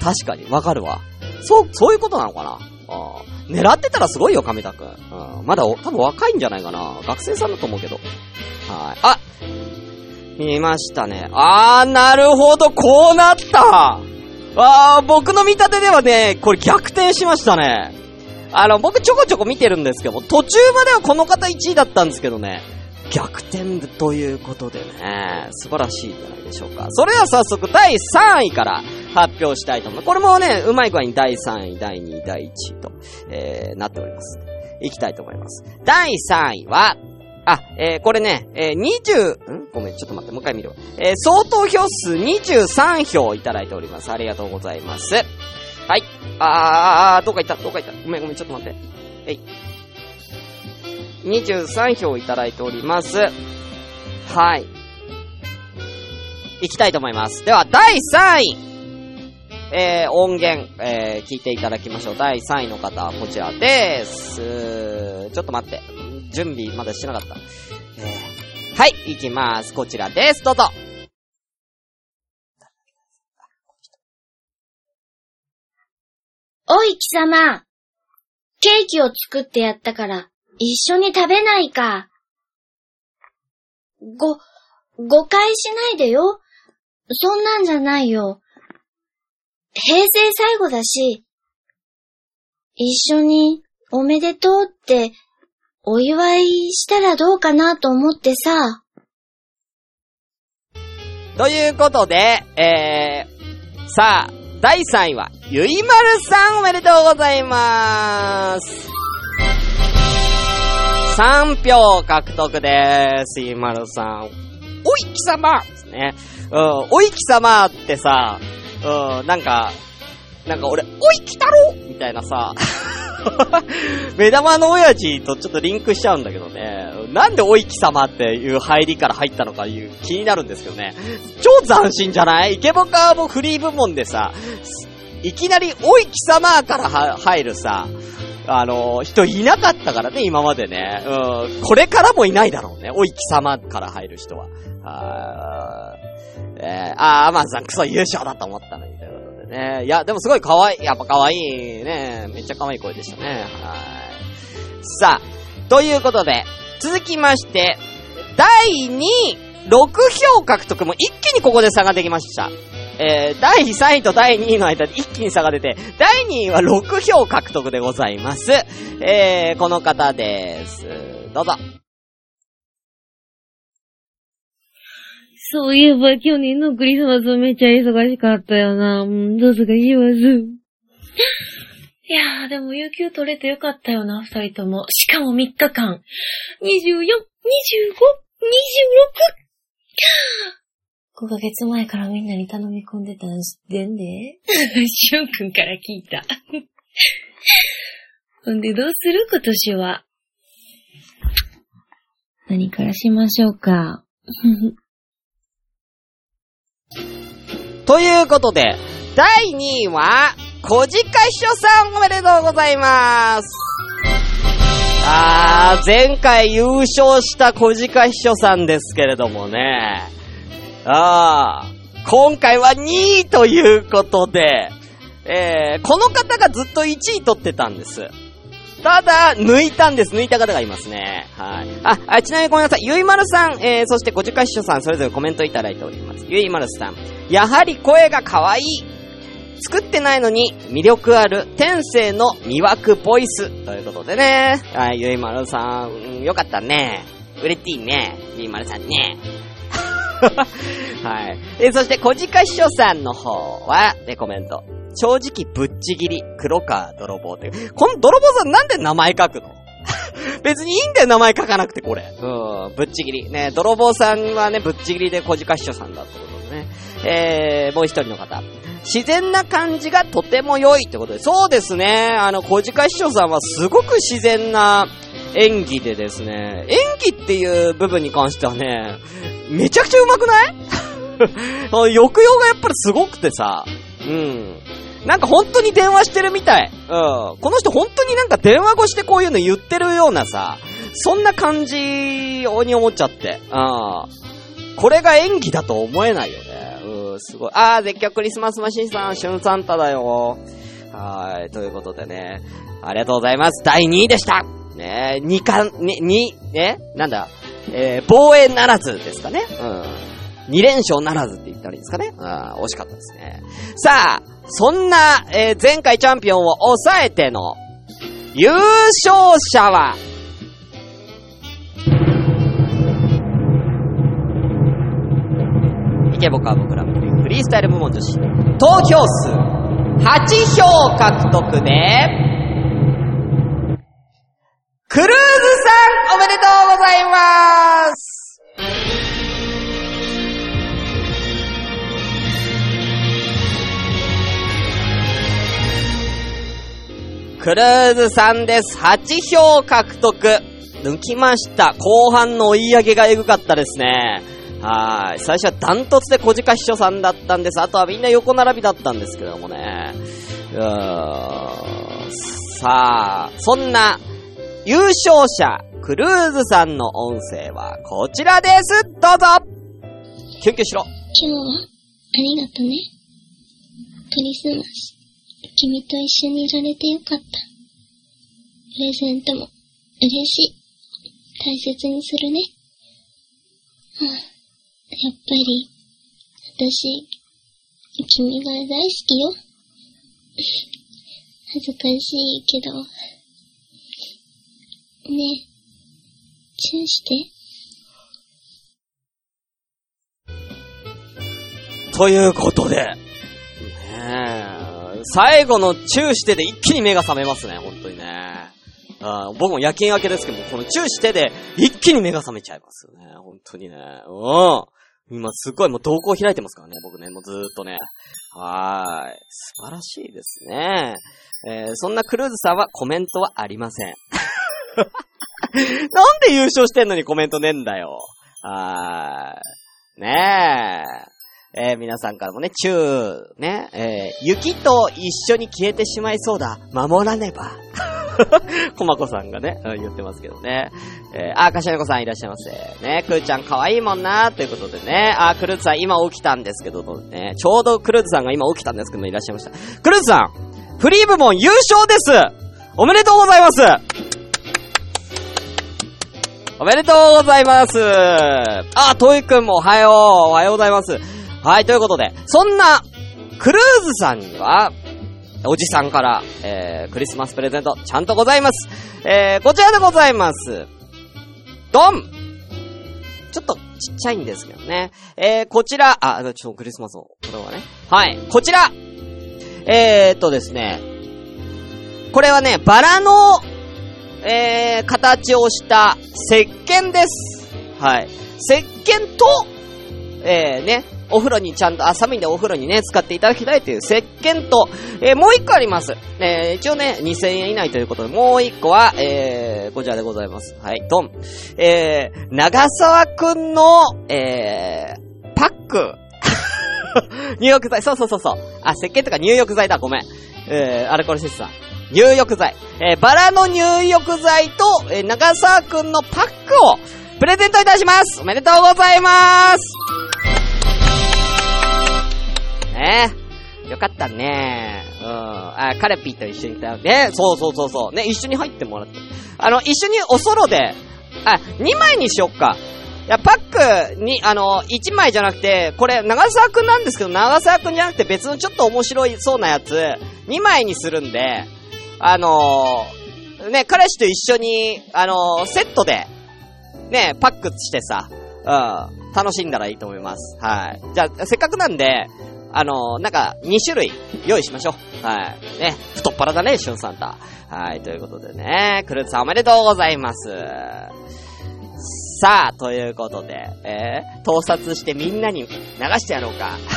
確かに、わかるわ。そう、そういうことなのかなああ狙ってたらすごいよ、亀田くん。まだお、多分若いんじゃないかな。学生さんだと思うけど。はい。あ見ましたね。あー、なるほど、こうなったあー、僕の見立てではね、これ逆転しましたね。あの、僕ちょこちょこ見てるんですけども、途中まではこの方1位だったんですけどね、逆転ということでね、素晴らしいんじゃないでしょうか。それでは早速第3位から発表したいと思います。これもね、うまい具合に第3位、第2位、第1位と、えー、なっております。いきたいと思います。第3位は、あ、えー、これね、えー、20、ん？ごめん、ちょっと待って、もう一回見るわ。えー、総投票数23票いただいております。ありがとうございます。はい。あー、あー、どっか行った、どっか行った。ごめん、ごめん、ちょっと待って。えい。23票いただいております。はい。行きたいと思います。では、第3位。えー、音源、えー、聞いていただきましょう。第3位の方はこちらです。ちょっと待って。準備まだしてなかった。えー、はい、行きます。こちらです。どうぞ。おい、貴様。ケーキを作ってやったから、一緒に食べないか。ご、誤解しないでよ。そんなんじゃないよ。平成最後だし、一緒におめでとうってお祝いしたらどうかなと思ってさ。ということで、えー、さあ、第3位は、ゆいまるさんおめでとうございます。3票獲得です。ゆいまるさん。おい、貴様ですね。うん、おい、貴様ってさ、うん、なんか、なんか俺、おい、来たろみたいなさ、<laughs> 目玉の親父とちょっとリンクしちゃうんだけどね。なんでおい貴様っていう入りから入ったのかいう気になるんですけどね。超斬新じゃない？イケボカーもフリー部門でさ、いきなりおい貴様から入るさ、あの、人いなかったからね、今までね。うん、これからもいないだろうね。おい貴様から入る人は。あーえー、あー、アマンさんクソ優勝だと思ったのに、ということでね。いや、でもすごい可愛い、やっぱ可愛いね。めっちゃ可愛い声でしたね。はい。さあ、ということで、続きまして、第2位、6票獲得も一気にここで差ができました。えー、第3位と第2位の間で一気に差が出て、第2位は6票獲得でございます。えー、この方です。どうぞ。そういえば去年のクリスマスめっちゃ忙しかったよな。うん、どうすか言わず。いやー、でも有給取れてよかったよな、二人とも。しかも3日間。24、25、26! 5ヶ月前からみんなに頼み込んでたん知ってんで。<laughs> しゅんくんから聞いた。<laughs> ほんでどうする今年は？何からしましょうか？<laughs> ということで、第2位は、小鹿秘書さんおめでとうございます。あー、前回優勝した小鹿秘書さんですけれどもね。あー、今回は2位ということで、えー、この方がずっと1位取ってたんです。ただ、抜いたんです。抜いた方がいますね。はい。あ、あちなみにごめんなさい。ゆいまるさん、えー、そして小鹿秘書さん、それぞれコメントいただいております。ゆいまるさん。やはり声が可愛い。作ってないのに魅力ある天性の魅惑ボイス。ということでね。はい、ゆいまるさん、うん、よかったね。うれしいね。ゆいまるさんね。はい。え、そして、小鹿秘書さんの方は、で、コメント。正直ぶっちぎり、黒川泥棒って。この泥棒さんなんで名前書くの？<laughs> 別にいいんだよ、名前書かなくて、これ。うん、ぶっちぎり。ね、泥棒さんはね、ぶっちぎりで小鹿秘書さんだってことでね。えー、もう一人の方。自然な感じがとても良いってことで。そうですね。あの、小鹿秘書さんはすごく自然な演技でですね。演技っていう部分に関してはね、めちゃくちゃ上手くない？<laughs> 抑揚がやっぱりすごくてさ。うん。なんか本当に電話してるみたい。うん。この人本当になんか電話越してこういうの言ってるようなさ、そんな感じに思っちゃって。うん。これが演技だと思えないよね。うん、すごい。あー、絶叫クリスマスマシンさん、シュンサンタだよ。はい、ということでね。ありがとうございます。第2位でした。ね2冠、ね、2、ね、なんだ、えー、防衛ならずですかね。うん。2連勝ならずって言ったらいいですかね。あー惜しかったですね。さあ、そんな、えー前回チャンピオンを抑えての、優勝者は、イケボカーボクラブリフリースタイル部門女子、投票数8票獲得で、クルーズさんおめでとうございますクルーズさんです。8票獲得。抜きました。後半の追い上げがエグかったですね。はい。最初はダントツで小鹿秘書さんだったんです。あとはみんな横並びだったんですけどもね。うーん。さあ、そんな優勝者、クルーズさんの音声はこちらです。どうぞキュンキュンしろ。今日は、ありがとね。クリスマス、君と一緒にいられてよかった。プレゼントも、嬉しい。大切にするね。はあ、やっぱり、私、君が大好きよ。恥ずかしいけど。ねえ、チューして。ということで、ねえ、最後のチューしてで一気に目が覚めますね、本当にね。あ僕も夜勤明けですけども、このチューしてで一気に目が覚めちゃいますよね。本当にね。うん。今すっごいもう動向開いてますからね、僕ね、もうずーっとね。はーい。素晴らしいですね。えー、そんなクルーズさんはコメントはありません。<laughs> なんで優勝してんのにコメントねえんだよ。はーい。ねえ。えー、皆さんからもね、チュー、ね、えー、雪と一緒に消えてしまいそうだ。守らねば。<laughs> コマコさんがね、うん言ってますけどね。えー、あ、かしなこさんいらっしゃいませ。ね、くーちゃん可愛いもんなということでね。あ、クルーズさん今起きたんですけど、ね、ちょうどクルーズさんが今起きたんですけどもいらっしゃいました。クルーズさん、フリー部門優勝ですおめでとうございますおめでとうございますあ、トイくんもおはようおはようございますはい、ということで、そんな、クルーズさんには、おじさんから、えー、クリスマスプレゼント、ちゃんとございます。えー、こちらでございます。ドンちょっとちっちゃいんですけどね。えー、こちら、あ、ちょっとクリスマスを、これはね。はい、こちらえーっとですね、これはね、バラの、えー、形をした石鹸です。はい。石鹸と、えー、ね、お風呂にちゃんと、あ、寒いんでお風呂にね、使っていただきたいという石鹸と、えー、もう一個あります。えー、一応ね、2000円以内ということで、もう一個は、えー、こちらでございます。はい、ドン。えー、長沢くんの、えー、パック。<laughs> 入浴剤、そうそうそうそう。あ、石鹸とか入浴剤だ、ごめん。えー、アルコールシスさん。入浴剤。えー、バラの入浴剤と、えー、長沢くんのパックを、プレゼントいたしますおめでとうございますねえ。よかったねうん。あ、カレピーと一緒にいた。ねそうそうそうそう。ね、一緒に入ってもらって。あの、一緒におソロで、あ、2枚にしよっか。いや、パックに、あの、1枚じゃなくて、これ、長沢くんなんですけど、長沢くんじゃなくて別のちょっと面白いそうなやつ、2枚にするんで、あのー、ね、彼氏と一緒に、あのー、セットで、ね、パックしてさ、うん、楽しんだらいいと思います。はい。じゃあ、せっかくなんで、あのー、なんか、2種類用意しましょう。はい。ね、太っ腹だね、シュンサンタ。はい、ということでね、クルーズさんおめでとうございます。さあ、ということで、えー、盗撮してみんなに流してやろうか。<laughs>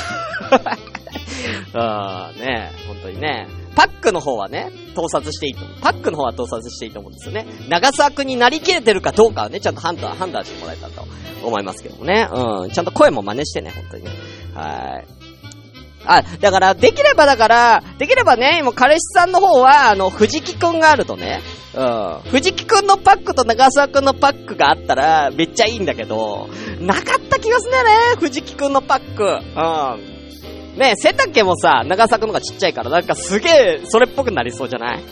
うん、ね本当にね。パックの方はね、盗撮していいと思う。パックの方は盗撮していいと思うんですよね。長沢くんになりきれてるかどうかはね、ちゃんと判断、判断してもらえたと思いますけどもね。うん、ちゃんと声も真似してね、本当にね。はい。あ、だから、できればだから、できればね、今彼氏さんの方は、あの、藤木くんがあるとね、うん。藤木くんのパックと長沢くんのパックがあったら、めっちゃいいんだけど、なかった気がすんだよね、藤木くんのパック。うん。ね背丈もさ、長沢くんのがちっちゃいから、なんかすげえ、それっぽくなりそうじゃない？<laughs>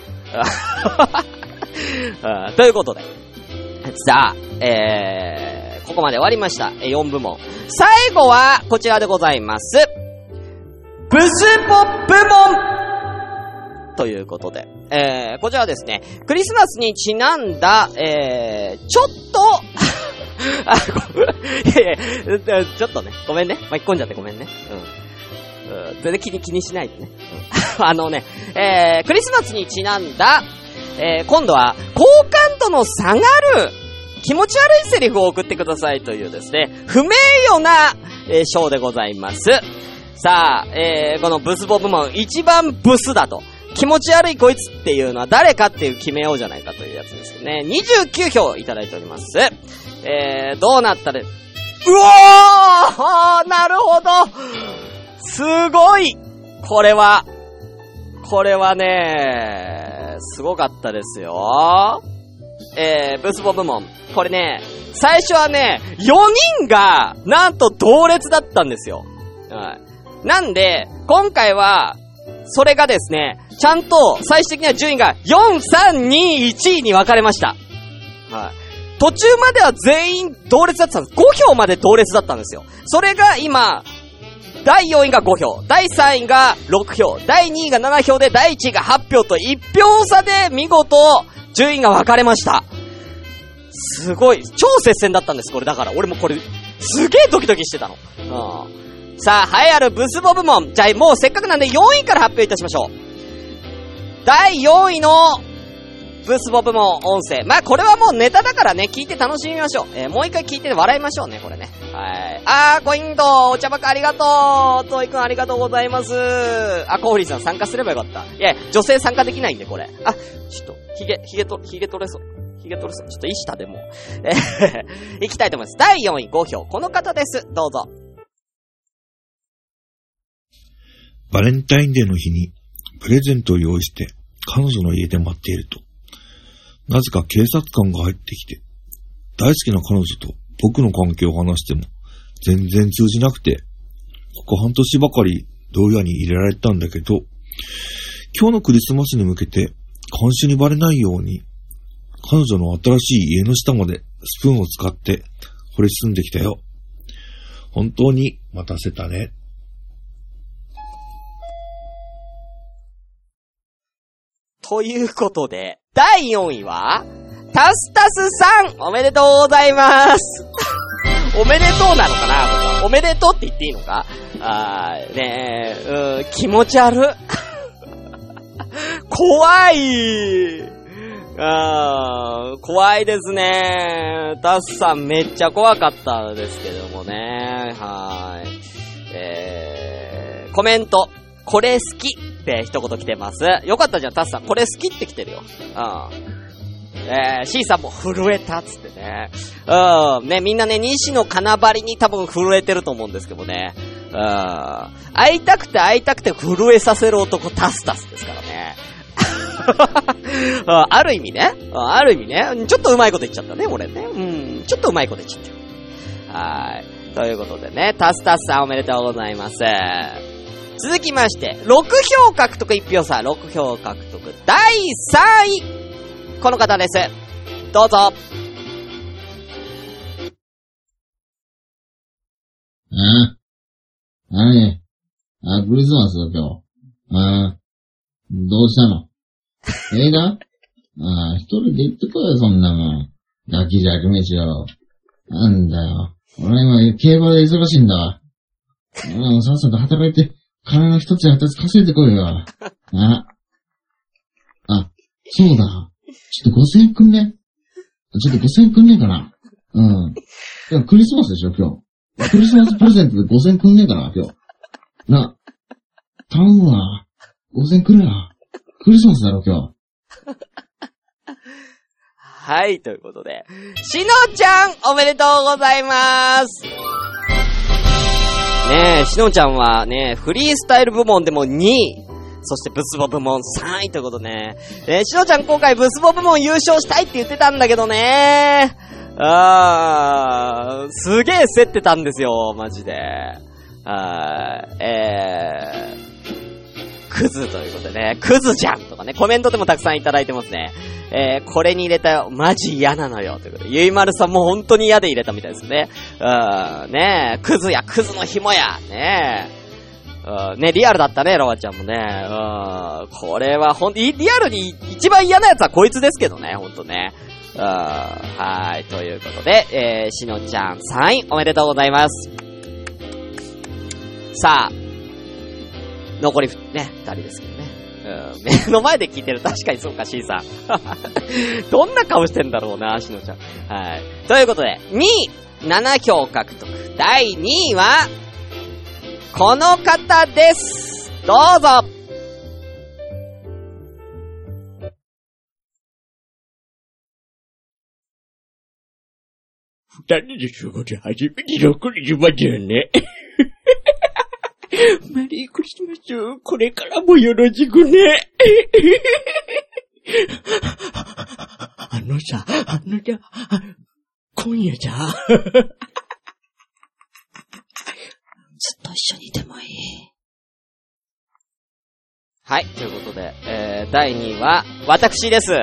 ということで。さあ、えー、ここまで終わりました。4部門。最後は、こちらでございます。ブスポ部門ということで。えー、こちらはですね、クリスマスにちなんだ、えー、ちょっと、<laughs> あ、ごめん、いやいや、ちょっとね、ごめんね。巻き込んじゃってごめんね。うん。全然気に気にしないでね。<laughs> あのね、えー、クリスマスにちなんだ、えー、今度は、好感度の下がる、気持ち悪いセリフを送ってくださいというですね、不名誉な、えー、賞でございます。さあ、えー、このブスボ部門、一番ブスだと。気持ち悪いこいつっていうのは誰かっていう決めようじゃないかというやつですよね。29票いただいております。えー、どうなったで、うおー <laughs> なるほどすごいこれは、これはね、すごかったですよ。えー、ブスボ部門。これね、最初はね、4人が、なんと同列だったんですよ。はい。なんで、今回は、それがですね、ちゃんと最終的には順位が4、3、2、1位に分かれました。はい。途中までは全員同列だったんです。5票まで同列だったんですよ。それが今、第4位が5票、第3位が6票、第2位が7票で、第1位が8票と1票差で見事、順位が分かれました。すごい、超接戦だったんです、これ。だから、俺もこれ、すげえドキドキしてたの。うん。さあ、栄えあるブスボ部門。じゃあ、もうせっかくなんで4位から発表いたしましょう。第4位のブスボ部門音声。まあ、これはもうネタだからね、聞いて楽しみましょう。えーもう一回聞いて笑いましょうね、これね。はい。あー、コインドお茶ばかありがとうトイくんありがとうございますあ、コーリーさん参加すればよかった。いや、女性参加できないんで、これ。あ、ちょっと、ヒゲ、ヒゲと、ヒゲ取れそう。ヒゲ取れそう。ちょっと、いい下でも。えー、<laughs> いきたいと思います。第4位5票。この方です。どうぞ。バレンタインデーの日にプレゼントを用意して彼女の家で待っていると、なぜか警察官が入ってきて、大好きな彼女と僕の関係を話しても全然通じなくて、ここ半年ばかり牢屋に入れられたんだけど、今日のクリスマスに向けて監視にバレないように、彼女の新しい家の下までスプーンを使って掘り進んできたよ。本当に待たせたね。ということで、第4位は、タスタスさんおめでとうございます <laughs> おめでとうなのかな？おめでとうって言っていいのか？あー、ねえ、うん、気持ち悪。<laughs> 怖いあー、怖いですね。タスさんめっちゃ怖かったですけどもね。はーい。えー、コメント。これ好きって一言来てます。よかったじゃん、タスさん。これ好きって来てるよ。うん。えー、C さんも震えたっつってね。うん。ね、みんなね、西の金張りに多分震えてると思うんですけどね。うん。会いたくて会いたくて震えさせる男タスタスですからね。あ <laughs> ある意味ね。ある意味ね。ちょっとうまいこと言っちゃったね、俺ね。うん。ちょっとうまいこと言っちゃった。はい。ということでね、タスタスさんおめでとうございます。続きまして、6票獲得1票差、6票獲得第3位この方です。どうぞ。ああ何？あ、クリスマスだ、今日。ああ、どうしたの？映画ああ、一人で行ってこいよ、そんなもん。ガキじゃく飯よ。なんだよ。俺今、競馬で忙しいんだわ。うん、さっさと働いて、金の一つや二つ稼いでこいよ。あ、あ、そうだ。ちょっと5000円くんね。ちょっと5000円くんねえかな。うん。いや、クリスマスでしょ、今日。クリスマスプレゼントで5000円くんねえかな、今日。な、頼むわ。5000円くれな。クリスマスだろ、今日。はい、ということで、しのちゃん、おめでとうございますね。え、しのちゃんはね、フリースタイル部門でも2位、そしてブスボ部門3位ということね、えしのちゃん今回ブスボ部門優勝したいって言ってたんだけどね。あー、すげえ競ってたんですよ、マジで。あー、えー、クズということでね、クズじゃんとかね、コメントでもたくさんいただいてますね。えー、これに入れたよ。マジ嫌なのよ。ということで、ゆいまるさんも本当に嫌で入れたみたいですね。うーん、ねえ、クズや、クズの紐や。ねえ。うん、ね、リアルだったね、ロワちゃんもね。うん、これはほんと、リアルに一番嫌なやつはこいつですけどね、ほんとね。うん、はい、ということで、えー、しのちゃん3位おめでとうございます。さあ、残りふね、二人ですけどね。うん、目の前で聞いてる。確かにそうか、C さん。<laughs> どんな顔してんだろうな、しのちゃん。はい。ということで、2位、7票獲得。第2位は、この方です。どうぞ。二人で過ごす初めてのクリスマスだよね。マリークリスマス、これからもよろしくね。あのさ、あのさ、今夜さ、ずっと一緒にいてもいい？はい、ということで、えー、第2位は、私です。イエ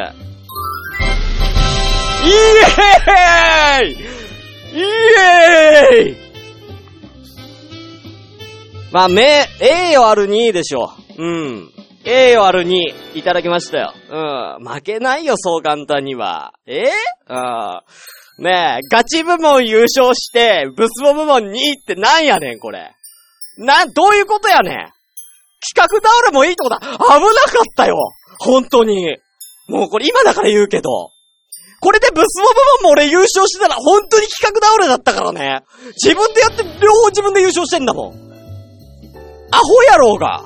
ーイイまあ、め、栄誉ある2位でしょう。うん。栄誉ある2位、いただきましたよ。うん。負けないよ、そう簡単には。え？うん。ねえ、ガチ部門優勝して、ブスボ部門2位ってなんやねん、これ。な、どういうことやねん。企画倒れもいいってことだ。危なかったよ。本当に。もうこれ今だから言うけど。これでブスボ部門も俺優勝してたら本当に企画倒れだったからね。自分でやって両方自分で優勝してんだもん。アホやろうが。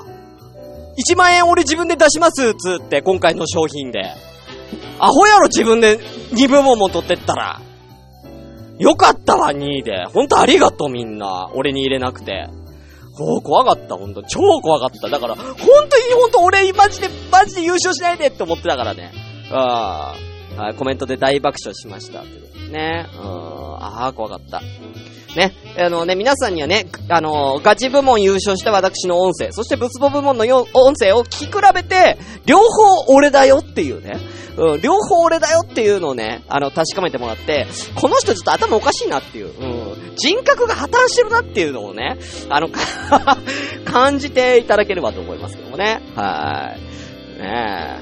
1万円俺自分で出します、つって、今回の商品で。アホやろ自分で2部門も取ってったら。よかったわ、2位で。ほんとありがとうみんな。俺に入れなくて。おー、怖かった、ほんと。超怖かった。だから、ほんとにほんと俺、マジで、マジで優勝しないでって思ってたからね。ああ、はいコメントで大爆笑しました。ね。うーん、ああ、怖かった。ね。あのね、皆さんにはね、あのガチ部門優勝した私の音声、そしてブツボ部門のよ音声を聞き比べて、両方俺だよっていうね。うん、両方俺だよっていうのをね、あの、確かめてもらって、この人ちょっと頭おかしいなっていう、うん、人格が破綻してるなっていうのをね、あの、<laughs> 感じていただければと思いますけどもね。はい。ね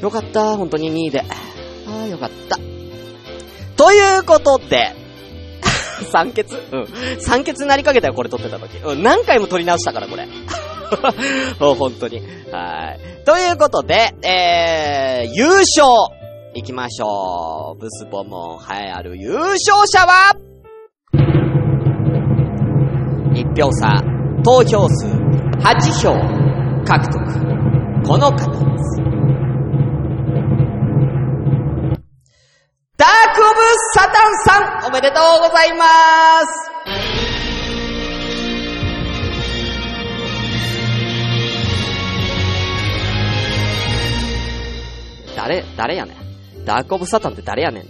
え。よかった、本当に2位で。ああ、よかった。ということで、<laughs> 酸欠？うん。酸欠になりかけたよ、これ撮ってた時。うん、何回も撮り直したから、これ。<laughs> う本当に。はい。ということで、えー、優勝行きましょう。ブスボモン栄えある優勝者は、一票差、投票数8票獲得。この方です。ダークオブサタンさん、おめでとうございます。誰、誰やねん。ダークオブサタンって誰やねん。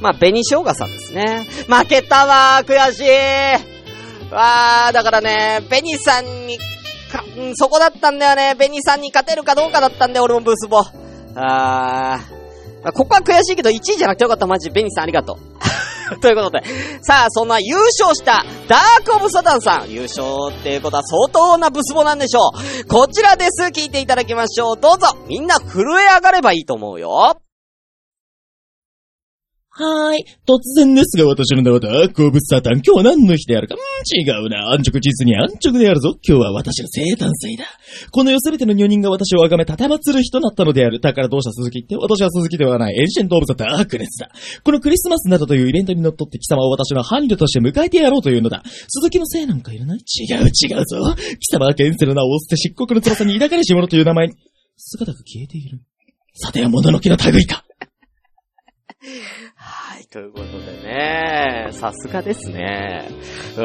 まあ、紅生姜さんですね。負けたわ、悔しい。わー、だからね、紅さんに、か、うんそこだったんだよね。紅さんに勝てるかどうかだったんだよ、俺もブースボ。あー。まあここは悔しいけど、1位じゃなくてよかった、マジ。ベニスさんありがとう。<laughs> ということで、さあ、そんな優勝したダークオブサタンさん、優勝っていうことは相当なブスボなんでしょう。こちらです。聞いていただきましょう。どうぞ。みんな震え上がればいいと思うよ。はーい。突然ですが、私の名はダークオブサタン。今日は何の日であるか？ん違うな。安直実に安直であるぞ。今日は私の生誕祭だ。この世すべての女人が私を崇め、立てまつる日となったのである。だからどうした鈴木って？私は鈴木ではない。 Ancient of the Darkness だ。このクリスマスなどというイベントにのっとって貴様を私の伴侶として迎えてやろうというのだ。鈴木のせいなんかいらない？違う違うぞ。貴様は現世の名を捨て漆黒の翼に抱かれし者という名前に、姿が消えている。さては物の気の類か。ということでね、さすがですね。うん、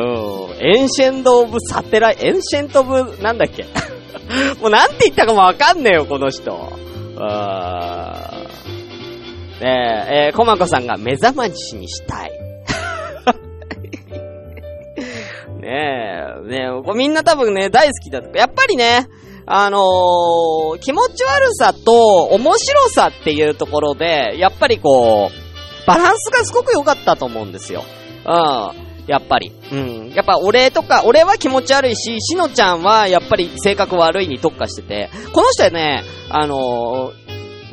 Ancient of サテライ、 Ancient of、なんだっけ？<laughs> もうなんて言ったかもわかんねえよ、この人。あーねえ、えー、コマコさんが目覚ましにしたい。<laughs> ねえ、ねえ、みんな多分ね、大好きだと。やっぱりね、あのー、気持ち悪さと面白さっていうところで、やっぱりこう、バランスがすごく良かったと思うんですよ。うん。やっぱり。うん。やっぱ俺とか、俺は気持ち悪いし、しのちゃんはやっぱり性格悪いに特化してて、この人はね、あのー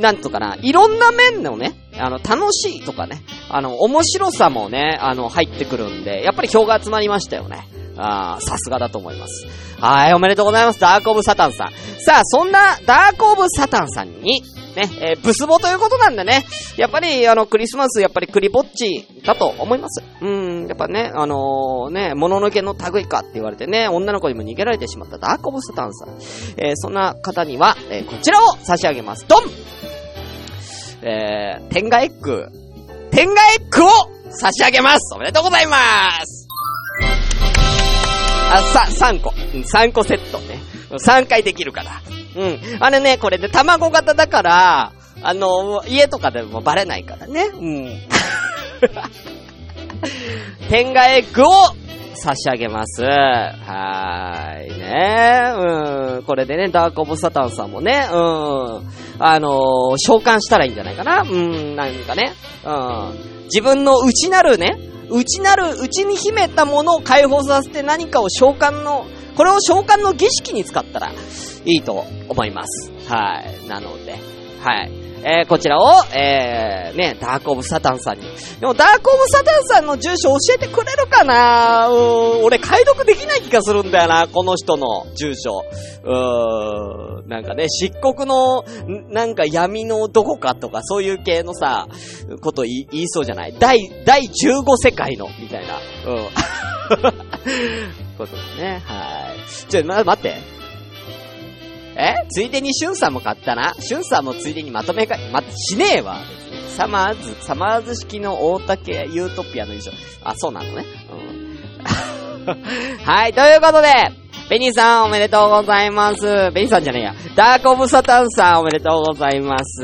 なんとかな、いろんな面のね、あの、楽しいとかね、あの、面白さもね、あの、入ってくるんで、やっぱり票が集まりましたよね。ああ、さすがだと思います。はい、おめでとうございます。ダークオブサタンさん。さあ、そんなダークオブサタンさんに、ね、えーブスボということなんでね、やっぱり、あの、クリスマス、やっぱりクリぼっちだと思います。うん、やっぱね、あのーね、もののけの類かって言われてね、女の子にも逃げられてしまったダークオブサタンさん。えーそんな方には、えーこちらを差し上げます。ドンえー、天下エッグ、天下エッグを差し上げますおめでとうございますあ、さ、3個。3個セットね。3回できるから。うん。あれね、これで卵型だから、あの、家とかでもバレないからね。うん。<laughs> 天下エッグを差し上げます。はーいね。うん。これでね、ダークオブサタンさんもね、うん。あのー召喚したらいいんじゃないかな。うん、なんかね。うん。自分の内なるね、内なる、内に秘めたものを解放させて何かを召喚の、これを召喚の儀式に使ったらいいと思います。はい。なので、はい。えー、こちらを、えー、ね、ダークオブサタンさんに。でも、ダークオブサタンさんの住所教えてくれるかな？うーん、俺解読できない気がするんだよな、この人の住所。うーん、なんかね、漆黒の、なんか闇のどこかとか、そういう系のさ、こと言い言いそうじゃない？第、第15世界の、みたいな。うん。<laughs> ことでね。はい。ちょ、ま、待って。え？ついでにシュンさんも買ったな？シュンさんもついでにまとめか、ま、しねえわ。サマーズ、サマーズ式の大竹ユートピアの衣装。あ、そうなのね。うん。<laughs> はい、ということで、ベニーさんおめでとうございます。ベニーさんじゃねえや。ダークオブサタンさんおめでとうございます。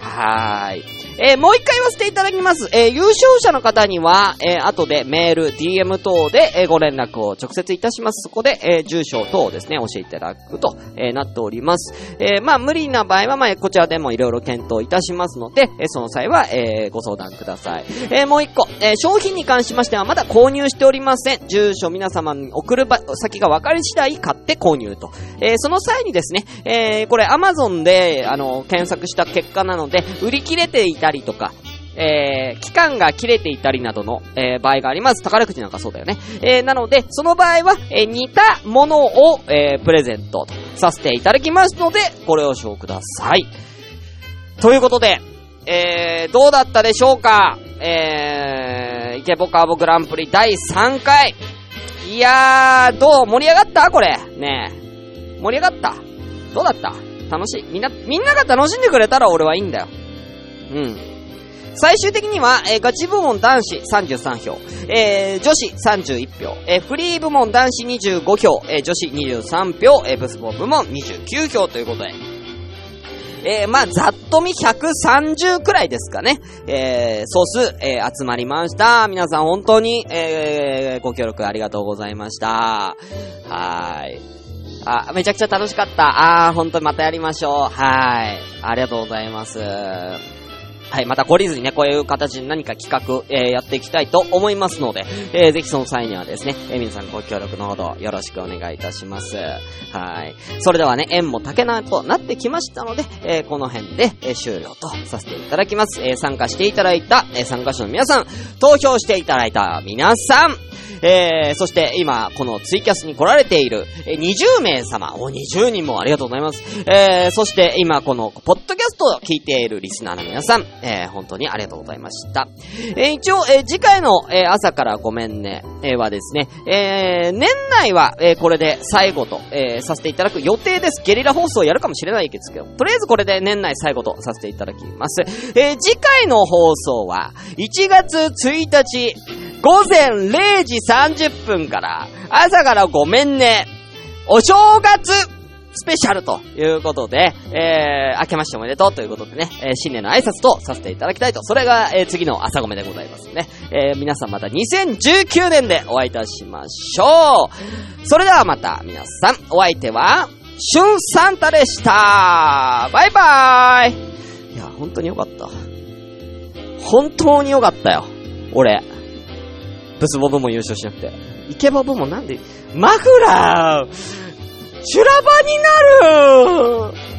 はーい。えーもう一回言わせていただきます。えー優勝者の方には、えー後でメール、DM 等で、えーご連絡を直接いたします。そこで、えー住所等をですね、教えていただくと、えーなっております。えーまあ、無理な場合は、まあ、こちらでもいろいろ検討いたしますので、えーその際は、えーご相談ください。えーもう一個、えー商品に関しましては、まだ購入しておりません。住所皆様に送る場先が分かり次第買って購入と。えーその際にですね、えーこれ Amazon で、あの、検索した結果なので、売り切れていたりりとか、えー、期間が切れていたりなどの、えー場合があります。宝くじなんかそうだよね。えーなので、その場合は、えー似たものを、えープレゼントさせていただきますので、ご了承ください。ということで、えー、どうだったでしょうか？えー、イケボカーボグランプリ第3回。いやー、どう？盛り上がった？これ。ね。盛り上がった？どうだった？楽しい？みんな、みんなが楽しんでくれたら俺はいいんだよ。うん。最終的には、えーガチ部門男子33票、えー女子31票、えーフリー部門男子25票、えー女子23票、えーブスボ部門29票ということで、えーまあ、ざっと見130くらいですかね。えー総数、えー集まりました。皆さん本当に、えーご協力ありがとうございました。はーい。あ、めちゃくちゃ楽しかった。あー、本当にまたやりましょう。はーい。ありがとうございます。はい、また懲りずにね、こういう形で何か企画、えーやっていきたいと思いますので、えーぜひその際にはですね、えー皆さんご協力のほどよろしくお願いいたします。はい。それではね、縁も竹縄となってきましたので、えーこの辺で、えー終了とさせていただきます。えー参加していただいた、えー参加者の皆さん、投票していただいた皆さん、えー、そして今、このツイキャスに来られている、えー20名様、お、20人もありがとうございます。えー、そして今、この、ポッドキャストを聞いているリスナーの皆さん、えー、本当にありがとうございました。えー、一応、えー次回の、えー朝からごめんね、えーはですね、えー、年内は、えーこれで最後と、えーさせていただく予定です。ゲリラ放送やるかもしれないですけど、とりあえずこれで年内最後とさせていただきます。えー次回の放送は、1月1日、午前0時30分から、朝からごめんね、お正月スペシャルということで、えー、明けましておめでとうということでね、えー新年の挨拶とさせていただきたいと、それが、えー次の朝ごめでございますね。えー皆さんまた2019年でお会いいたしましょう。それではまた皆さん、お相手は、シュンサンタでしたバイバーイいや、本当によかった。本当によかったよ。俺。ブスボブも優勝しなくて。イケボブもなんで、マフラー修羅場になる